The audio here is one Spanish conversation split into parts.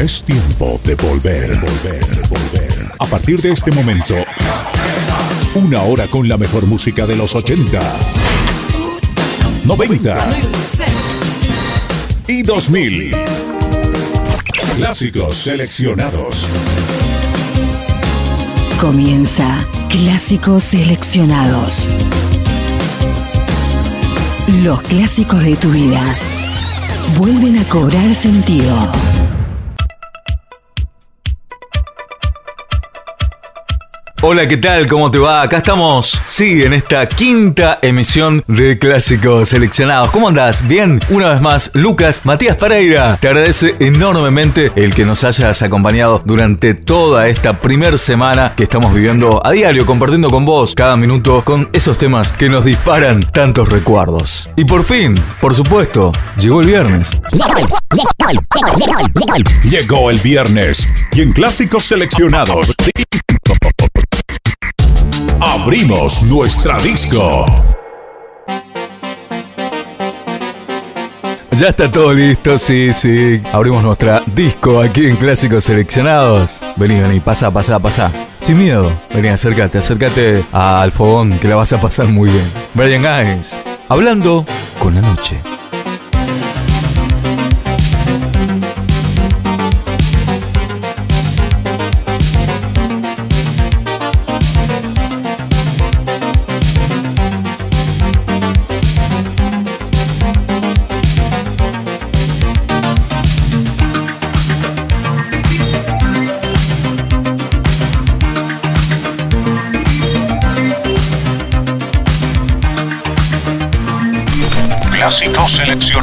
Es tiempo de volver, volver, volver. A partir de este momento, una hora con la mejor música de los 80, 90 y 2000. Clásicos seleccionados. Comienza Clásicos Seleccionados. Los clásicos de tu vida vuelven a cobrar sentido. Hola, ¿qué tal? ¿Cómo te va? Acá estamos, sí, en esta quinta emisión de Clásicos Seleccionados. ¿Cómo andás? Bien, una vez más, Lucas Matías Pereira te agradece enormemente el que nos hayas acompañado durante toda esta primer semana que estamos viviendo a diario, compartiendo con vos cada minuto con esos temas que nos disparan tantos recuerdos. Y por fin, por supuesto, llegó el viernes. Llegó el viernes y en Clásicos Seleccionados abrimos nuestra disco. Ya está todo listo, sí, sí. Abrimos nuestra disco aquí en Clásicos Seleccionados. Vení, vení, pasa, pasa, pasa. Sin miedo. Vení, acércate, acércate al fogón que la vas a pasar muy bien. Brian Guys, hablando con la noche.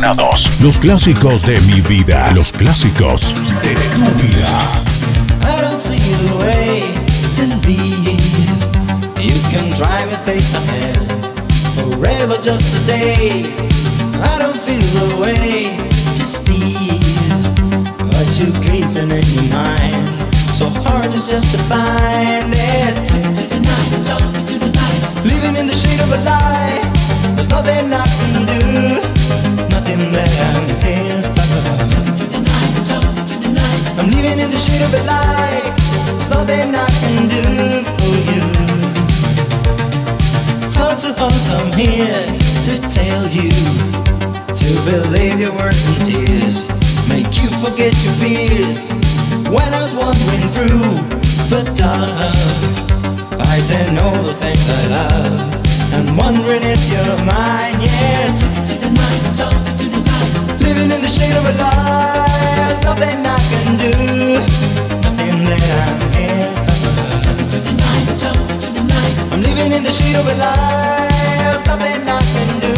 Seleccionados. Los clásicos de mi vida. Los clásicos de tu vida. I don't see a way to leave. You can drive your face ahead forever just a day. I don't feel the way to steal what you keeping in your mind. So hard it's just to find it. Talking to the night, talking to the night. Living in the shade of a lie. There's nothing I can do, find. Talking to the to the night. I'm living in the shade of a light. There's nothing I can do for you. Heart to heart, I'm here to tell you to believe your words and tears. Make you forget your fears. When I was wandering through the dark, fighting all the things I love. And wondering if you're mine, yet. yeah. The shade of a lie. There's nothing I can do, nothing that I'm here for. Talking to the night, talking to the night. I'm living in the shade of a lie. There's nothing I can do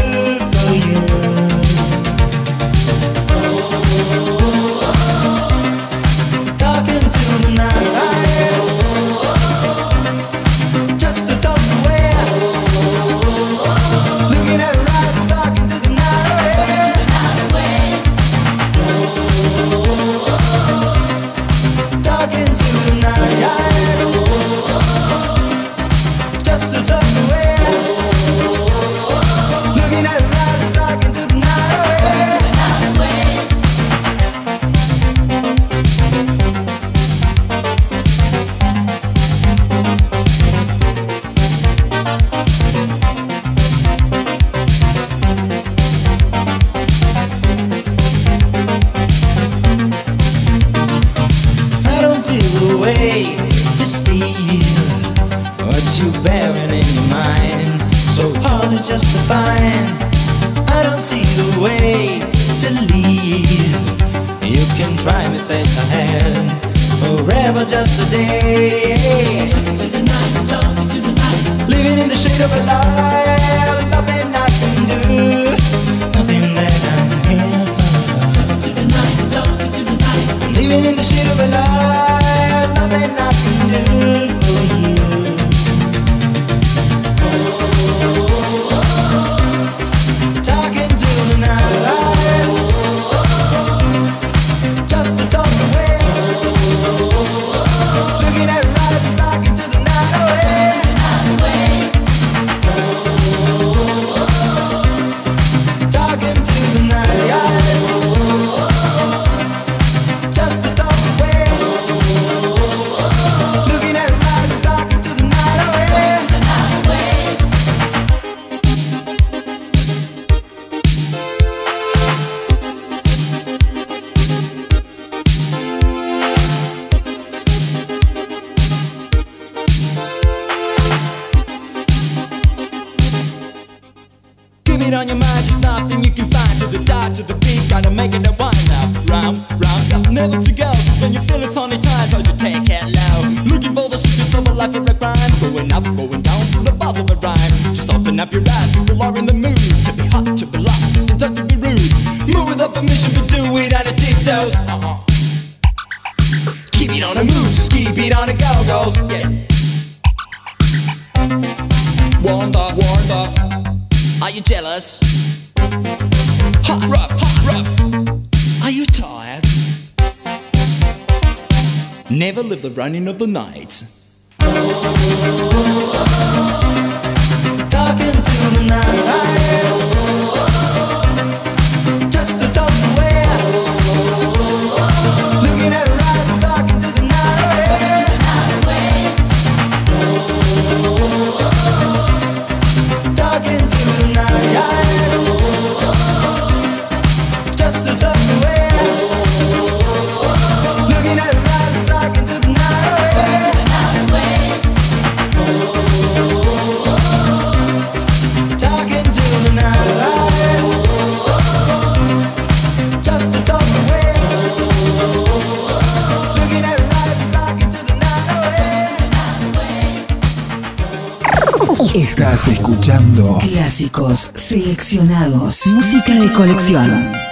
Estás escuchando clásicos seleccionados, música de colección.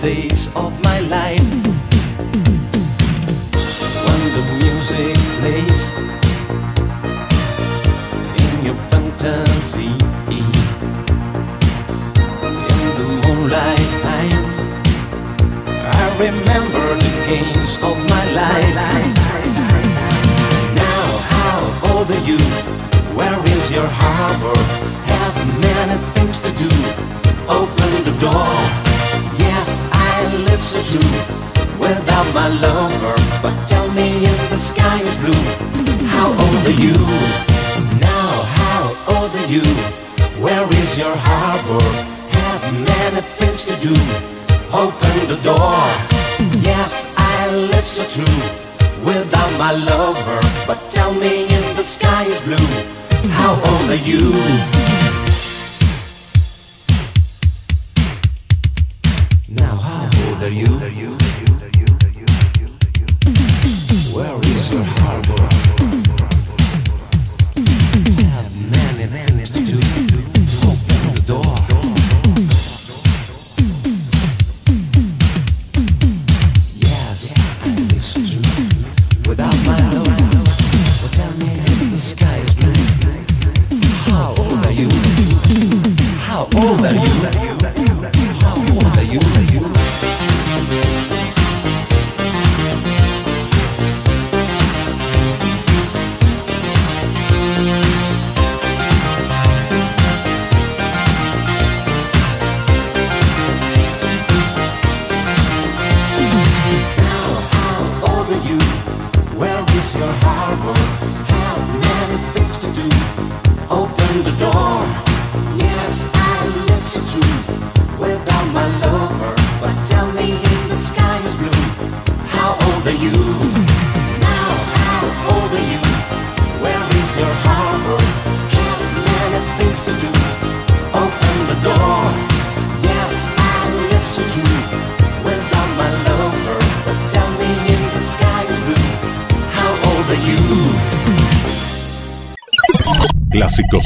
days of my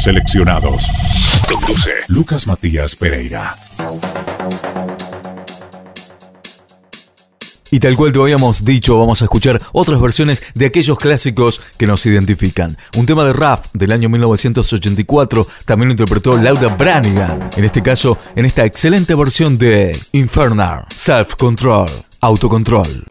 seleccionados. Conduce Lucas Matías Pereira. Y tal cual te habíamos dicho, vamos a escuchar otras versiones de aquellos clásicos que nos identifican. Un tema de rap del año 1984 también lo interpretó Laura Branigan. En este caso, en esta excelente versión de Infernal, Self Control, Autocontrol.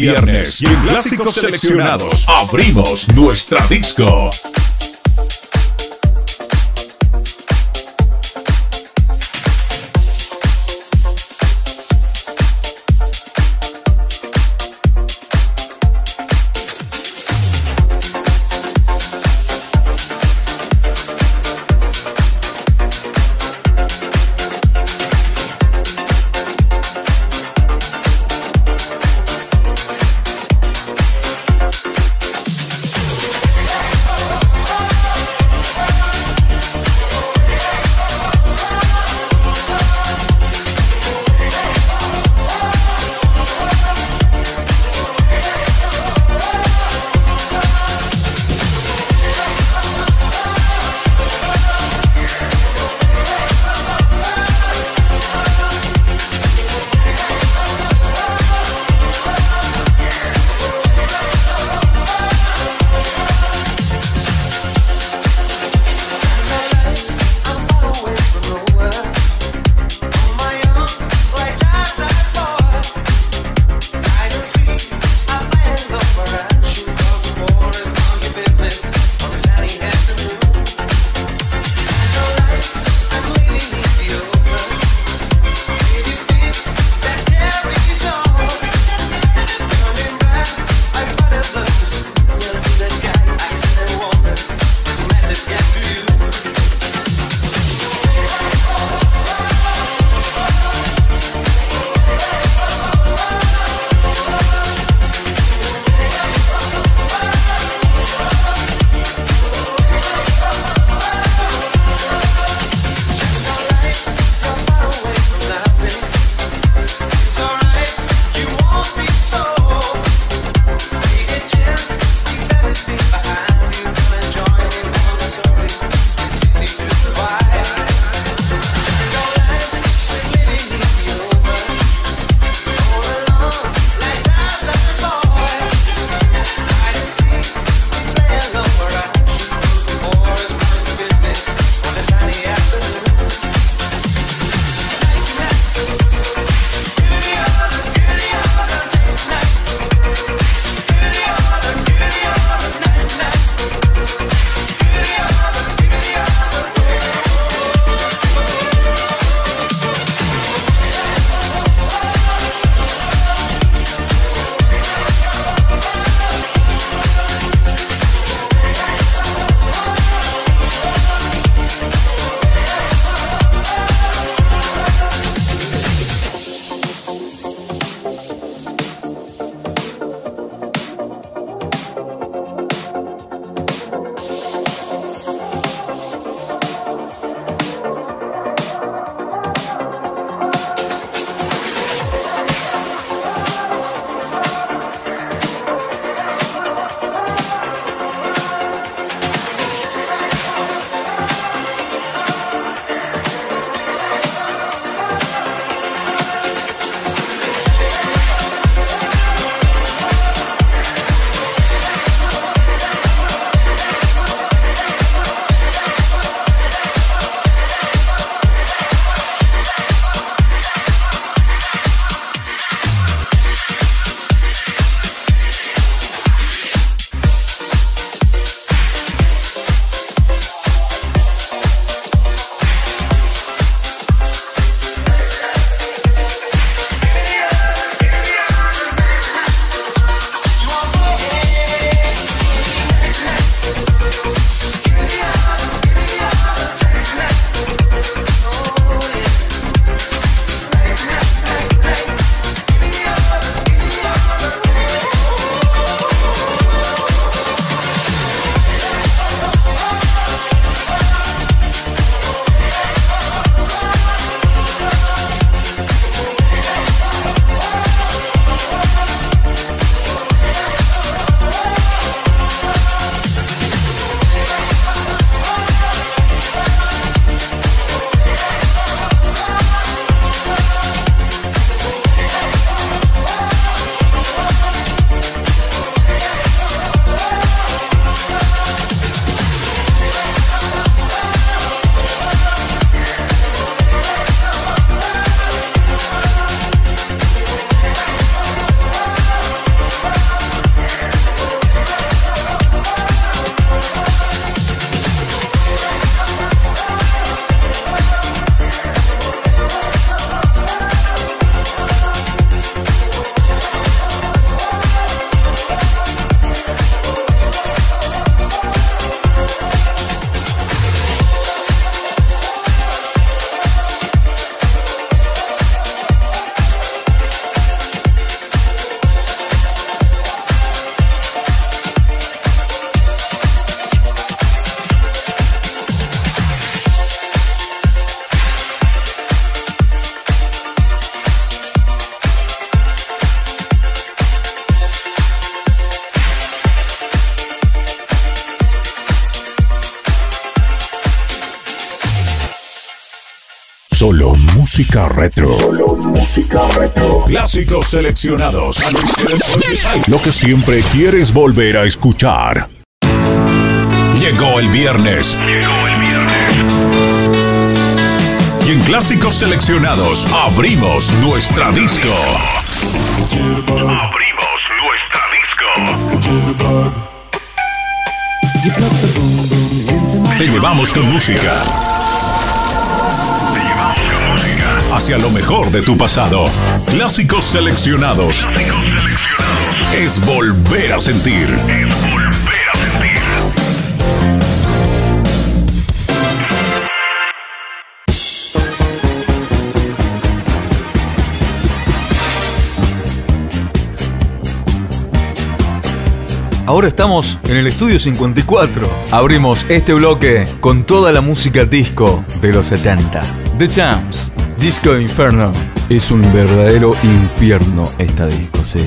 Viernes y en Clásicos Seleccionados abrimos nuestra disco. Música retro. Solo música retro. Clásicos seleccionados. Lo que siempre quieres volver a escuchar. Llegó el viernes. Y en Clásicos Seleccionados abrimos nuestra disco. Abrimos nuestra disco. Te llevamos con música. Hacia lo mejor de tu pasado. Clásicos seleccionados. Es volver a sentir. Ahora estamos en el estudio 54. Abrimos este bloque con toda la música disco de los 70. The Champs, Disco Inferno. Es un verdadero infierno esta disco, sí.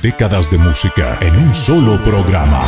Décadas de música en un solo programa.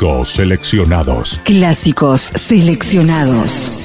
Clásicos seleccionados. Clásicos seleccionados.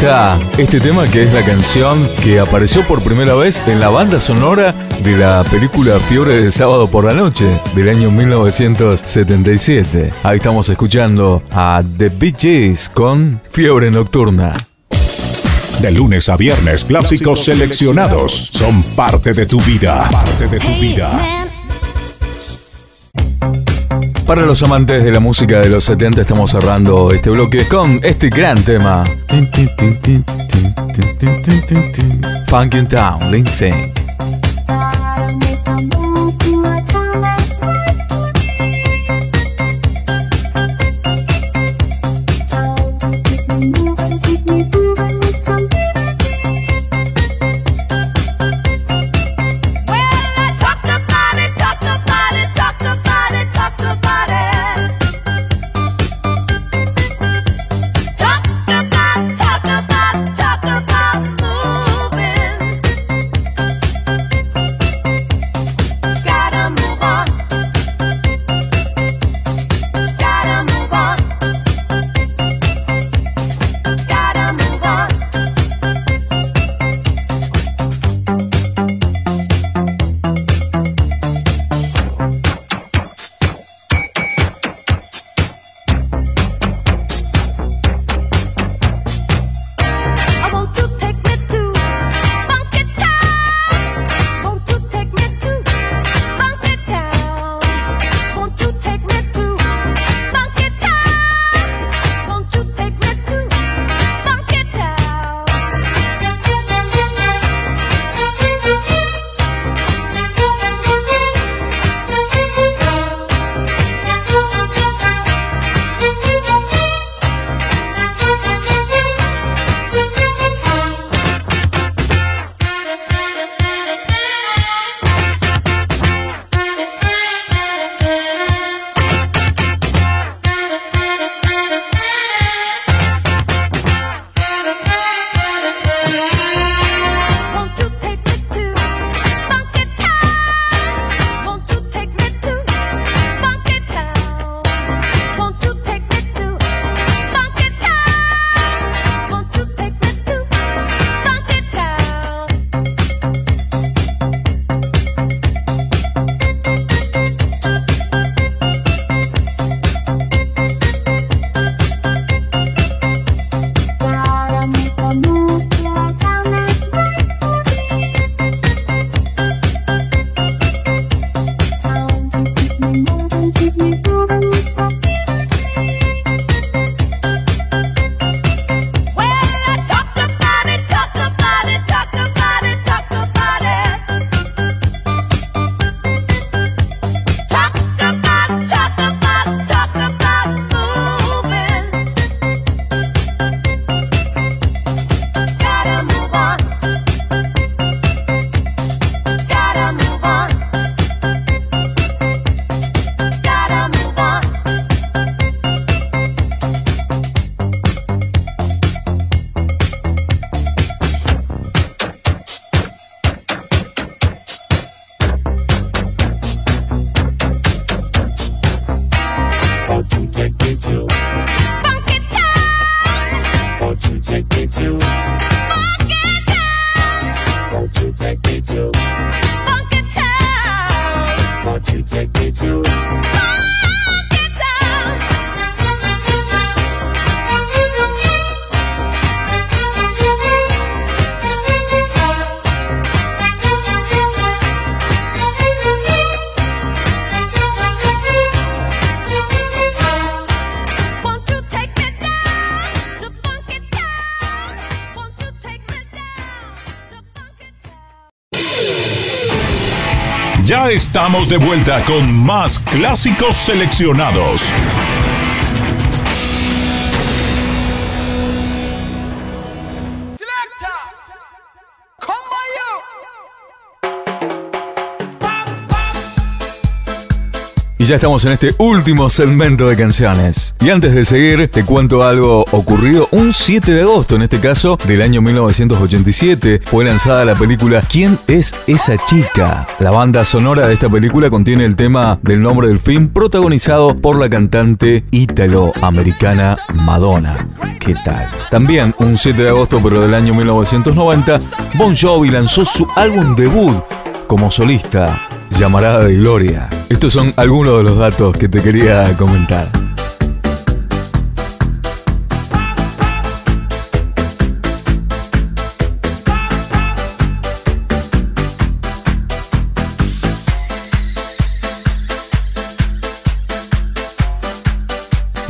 Está, este tema que es la canción que apareció por primera vez en la banda sonora de la película Fiebre de Sábado por la Noche del año 1977. Ahí estamos escuchando a The Bee Gees con Fiebre Nocturna. De lunes a viernes, clásicos seleccionados son parte de tu vida. Parte de tu vida. Para los amantes de la música de los 70 estamos cerrando este bloque con este gran tema. Funkin' Town, Lindsay. to take me to. Estamos de vuelta con más clásicos seleccionados. Ya estamos en este último segmento de canciones. Y antes de seguir, te cuento algo ocurrido un 7 de agosto, en este caso del año 1987. Fue lanzada la película ¿Quién es esa chica? La banda sonora de esta película contiene el tema del nombre del film protagonizado por la cantante italoamericana Madonna. ¿Qué tal? También un 7 de agosto pero del año 1990, Bon Jovi lanzó su álbum debut como solista llamarada de gloria. Estos son algunos de los datos que te quería comentar.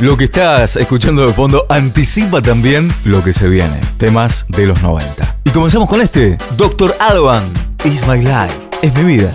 Lo que estás escuchando de fondo anticipa también lo que se viene, temas de los 90. Y comenzamos con este, Doctor Alban, Is My Life, es mi vida.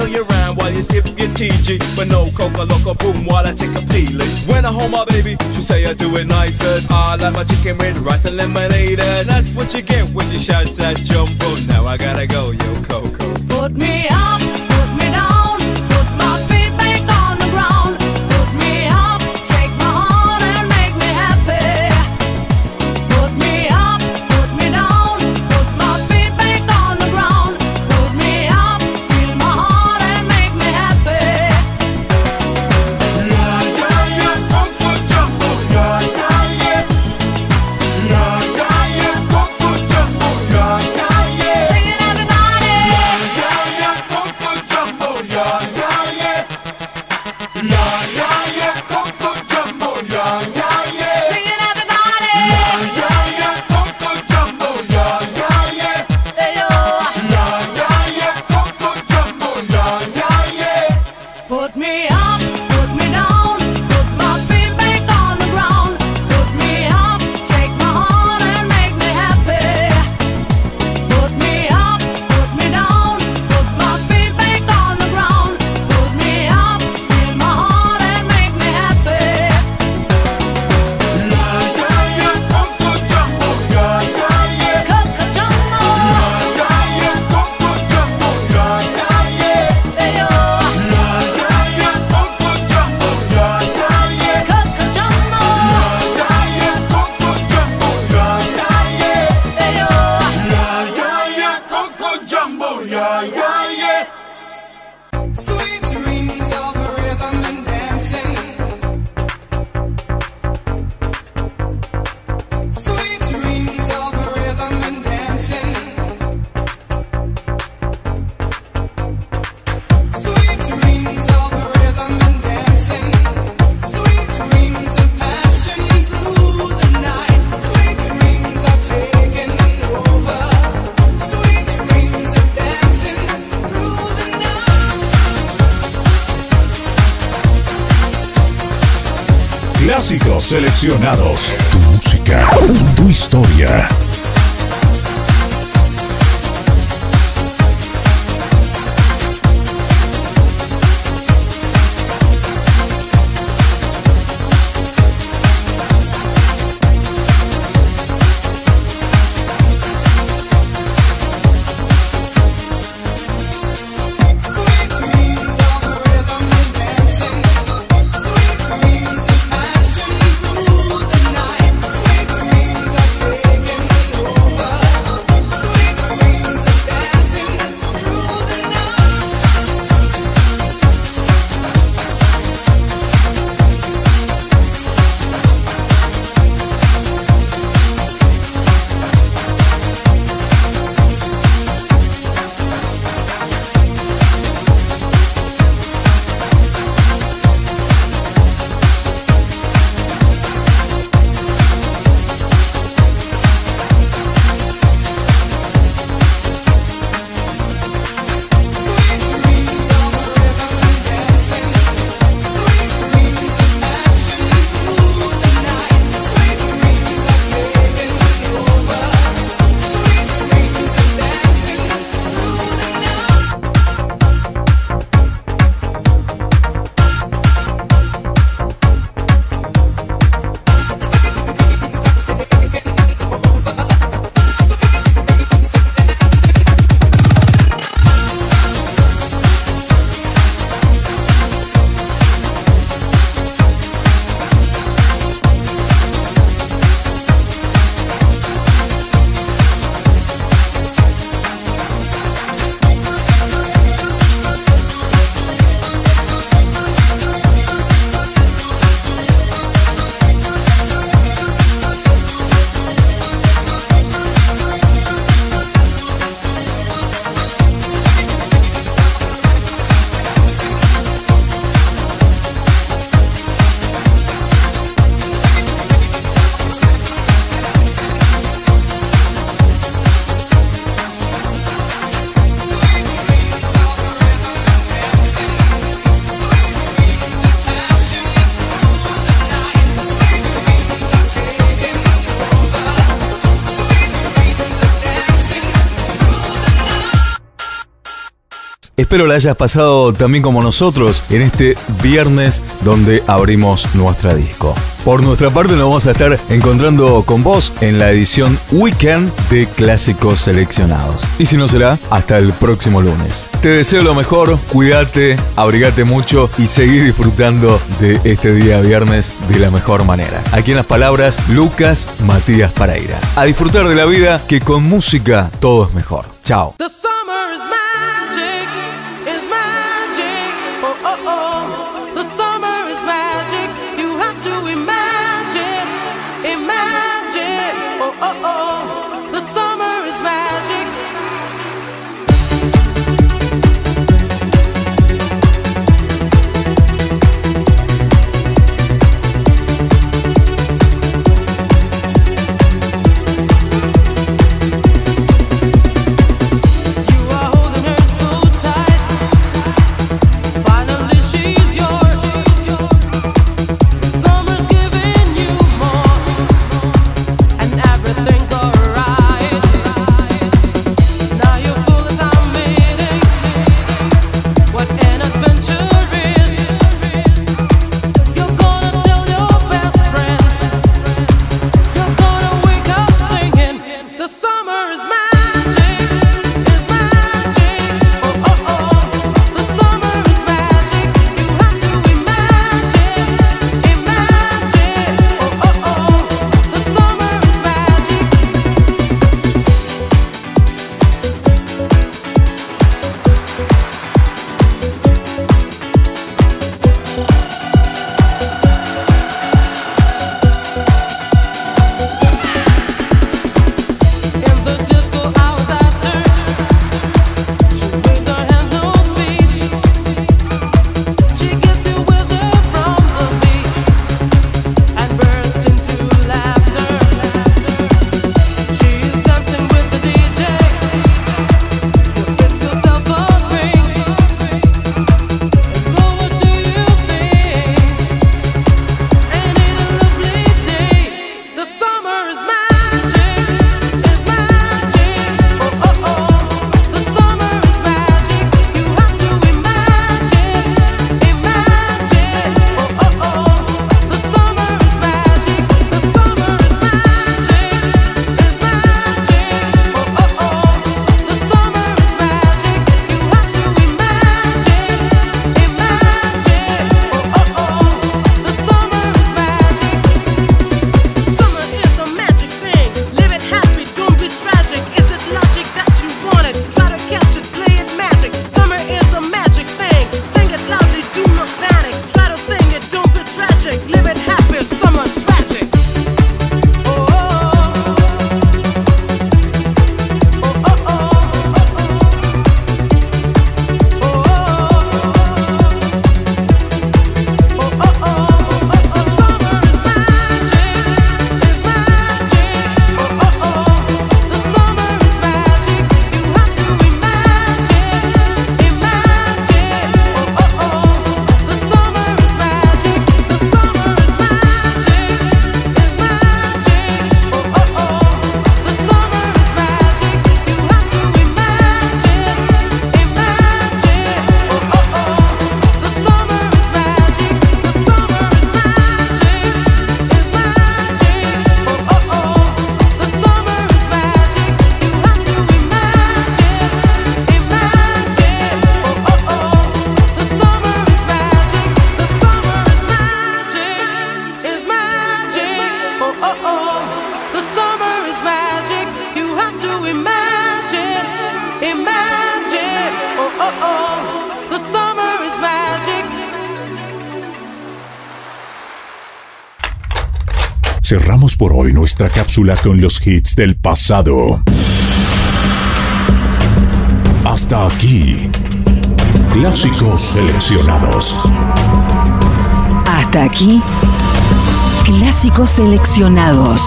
show you around while you sip your TG. But no coca loco boom while I take a peeling. When I hold my baby, she say I do it nicer. I like my chicken with rice and lemonade. And that's what you get when you shout that Jumbo. Now I gotta go, yo Coco. Put me up. seleccionado. Espero la hayas pasado también como nosotros en este viernes donde abrimos nuestra disco. Por nuestra parte nos vamos a estar encontrando con vos en la edición Weekend de Clásicos Seleccionados. Y si no será, hasta el próximo lunes. Te deseo lo mejor, cuídate, abrigate mucho y seguí disfrutando de este día viernes de la mejor manera. Aquí en las palabras, Lucas Matías Paraira. A disfrutar de la vida que con música todo es mejor. Chao. nuestra cápsula con los hits del pasado. Hasta aquí, clásicos seleccionados. Hasta aquí, clásicos seleccionados.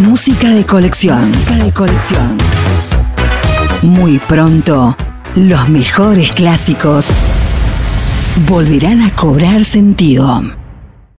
Música de colección. Música de colección. Muy pronto, los mejores clásicos volverán a cobrar sentido.